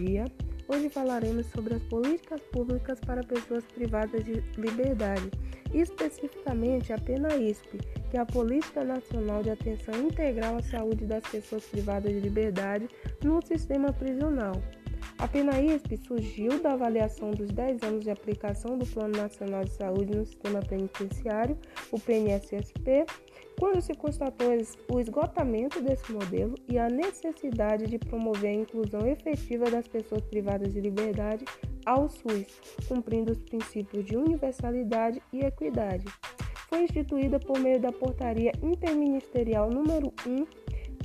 dia. Hoje falaremos sobre as políticas públicas para pessoas privadas de liberdade, especificamente a PENAISP, que é a Política Nacional de Atenção Integral à Saúde das Pessoas Privadas de Liberdade no sistema prisional. A PENAISP surgiu da avaliação dos 10 anos de aplicação do Plano Nacional de Saúde no Sistema Penitenciário, o PNSSP, quando se constatou o esgotamento desse modelo e a necessidade de promover a inclusão efetiva das pessoas privadas de liberdade ao SUS, cumprindo os princípios de universalidade e equidade. Foi instituída por meio da Portaria Interministerial número 1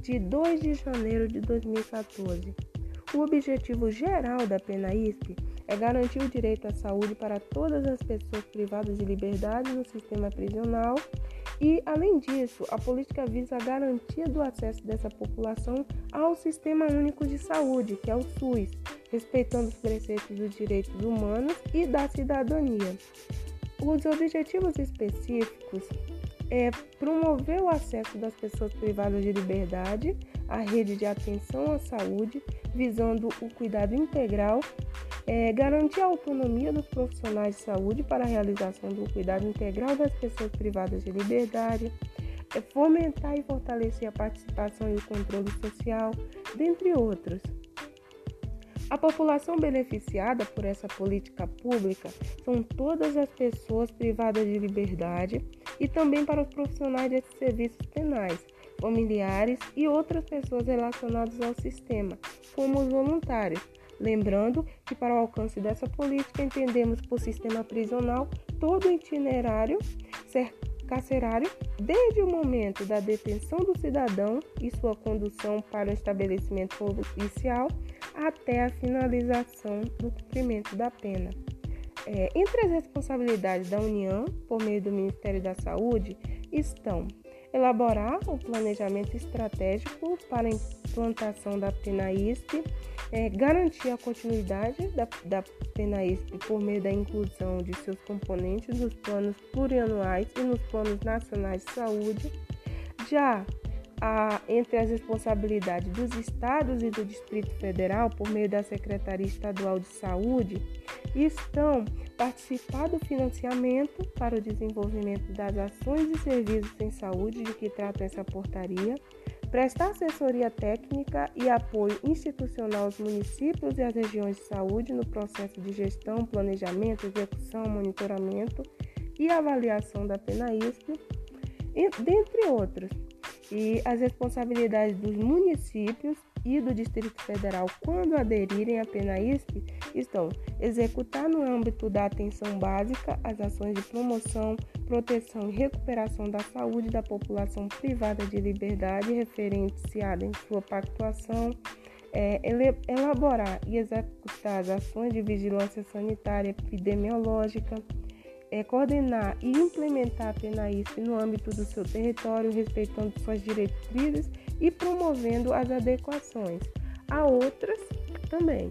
de 2 de janeiro de 2014. O objetivo geral da PENAISP é garantir o direito à saúde para todas as pessoas privadas de liberdade no sistema prisional e, além disso, a política visa a garantia do acesso dessa população ao Sistema Único de Saúde, que é o SUS, respeitando os preceitos dos direitos humanos e da cidadania. Os objetivos específicos é promover o acesso das pessoas privadas de liberdade à rede de atenção à saúde, visando o cuidado integral é, garantir a autonomia dos profissionais de saúde para a realização do cuidado integral das pessoas privadas de liberdade, é, fomentar e fortalecer a participação e o controle social, dentre outros. A população beneficiada por essa política pública são todas as pessoas privadas de liberdade e também para os profissionais de serviços penais, familiares e outras pessoas relacionadas ao sistema, como os voluntários. Lembrando que, para o alcance dessa política, entendemos por sistema prisional todo o itinerário carcerário, desde o momento da detenção do cidadão e sua condução para o estabelecimento policial até a finalização do cumprimento da pena. É, entre as responsabilidades da União, por meio do Ministério da Saúde, estão elaborar o planejamento estratégico para a implantação da PENAISP, é, garantir a continuidade da, da PENAISP por meio da inclusão de seus componentes nos planos plurianuais e nos planos nacionais de saúde. Já a, entre as responsabilidades dos estados e do Distrito Federal, por meio da Secretaria Estadual de Saúde, estão participar do financiamento para o desenvolvimento das ações e serviços em saúde de que trata essa portaria, prestar assessoria técnica e apoio institucional aos municípios e às regiões de saúde no processo de gestão, planejamento, execução, monitoramento e avaliação da PENAISP, dentre outros. E as responsabilidades dos municípios e do Distrito Federal, quando aderirem à PENAISP, estão executar no âmbito da atenção básica as ações de promoção, proteção e recuperação da saúde da população privada de liberdade referenciada em sua pactuação, é, elaborar e executar as ações de vigilância sanitária epidemiológica, é, coordenar e implementar a PENAISP no âmbito do seu território, respeitando suas diretrizes e promovendo as adequações a outras também.